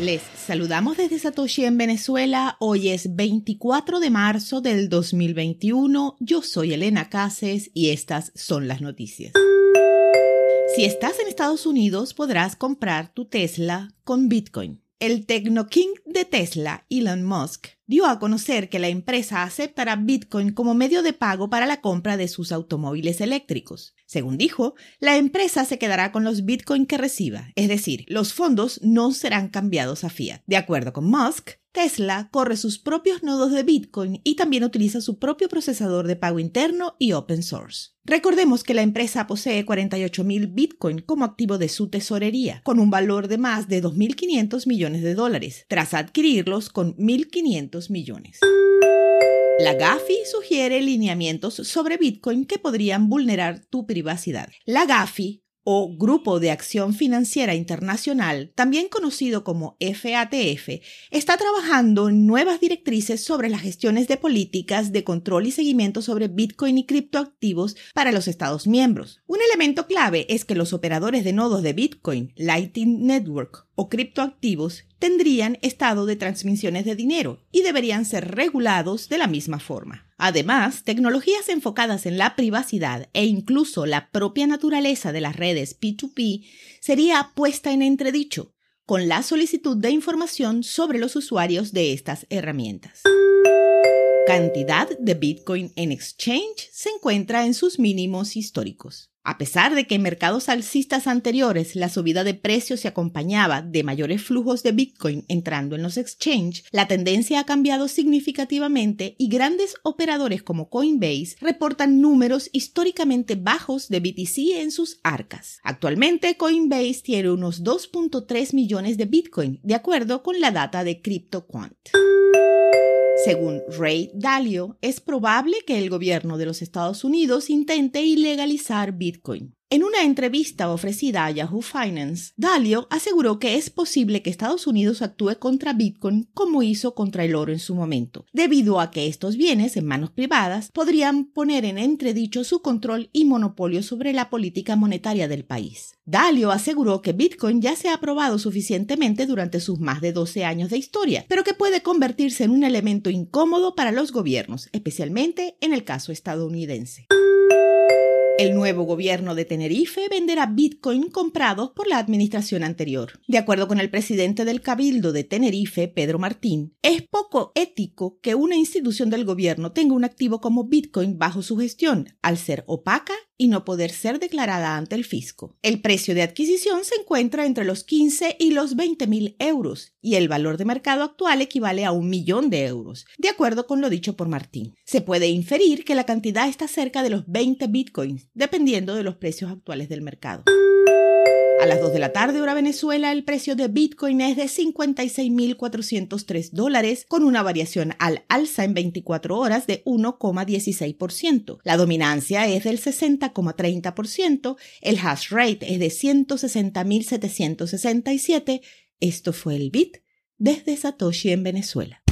Les saludamos desde Satoshi en Venezuela. Hoy es 24 de marzo del 2021. Yo soy Elena Cases y estas son las noticias. Si estás en Estados Unidos podrás comprar tu Tesla con Bitcoin. El Tecno King de Tesla, Elon Musk, dio a conocer que la empresa aceptará Bitcoin como medio de pago para la compra de sus automóviles eléctricos. Según dijo, la empresa se quedará con los Bitcoin que reciba, es decir, los fondos no serán cambiados a fiat. De acuerdo con Musk, Tesla corre sus propios nodos de Bitcoin y también utiliza su propio procesador de pago interno y open source. Recordemos que la empresa posee 48.000 Bitcoin como activo de su tesorería, con un valor de más de 2.500 millones de dólares, tras adquirirlos con 1.500 millones. La GAFI sugiere lineamientos sobre Bitcoin que podrían vulnerar tu privacidad. La GAFI o Grupo de Acción Financiera Internacional, también conocido como FATF, está trabajando en nuevas directrices sobre las gestiones de políticas de control y seguimiento sobre Bitcoin y criptoactivos para los Estados miembros. Un elemento clave es que los operadores de nodos de Bitcoin, Lightning Network o criptoactivos tendrían estado de transmisiones de dinero y deberían ser regulados de la misma forma. Además, tecnologías enfocadas en la privacidad e incluso la propia naturaleza de las redes P2P sería puesta en entredicho con la solicitud de información sobre los usuarios de estas herramientas. Cantidad de Bitcoin en exchange se encuentra en sus mínimos históricos. A pesar de que en mercados alcistas anteriores la subida de precios se acompañaba de mayores flujos de Bitcoin entrando en los exchanges, la tendencia ha cambiado significativamente y grandes operadores como Coinbase reportan números históricamente bajos de BTC en sus arcas. Actualmente Coinbase tiene unos 2.3 millones de Bitcoin, de acuerdo con la data de CryptoQuant. Según Ray Dalio, es probable que el gobierno de los Estados Unidos intente ilegalizar Bitcoin. En una entrevista ofrecida a Yahoo Finance, Dalio aseguró que es posible que Estados Unidos actúe contra Bitcoin como hizo contra el oro en su momento, debido a que estos bienes en manos privadas podrían poner en entredicho su control y monopolio sobre la política monetaria del país. Dalio aseguró que Bitcoin ya se ha probado suficientemente durante sus más de 12 años de historia, pero que puede convertirse en un elemento incómodo para los gobiernos, especialmente en el caso estadounidense. El nuevo gobierno de Tenerife venderá Bitcoin comprados por la administración anterior. De acuerdo con el presidente del Cabildo de Tenerife, Pedro Martín, es poco ético que una institución del gobierno tenga un activo como Bitcoin bajo su gestión, al ser opaca y no poder ser declarada ante el fisco. El precio de adquisición se encuentra entre los 15 y los 20 mil euros y el valor de mercado actual equivale a un millón de euros, de acuerdo con lo dicho por Martín. Se puede inferir que la cantidad está cerca de los 20 bitcoins, dependiendo de los precios actuales del mercado. A las 2 de la tarde, hora Venezuela, el precio de Bitcoin es de 56.403 dólares, con una variación al alza en 24 horas de 1,16%. La dominancia es del 60,30%, el hash rate es de 160.767. Esto fue el Bit desde Satoshi en Venezuela.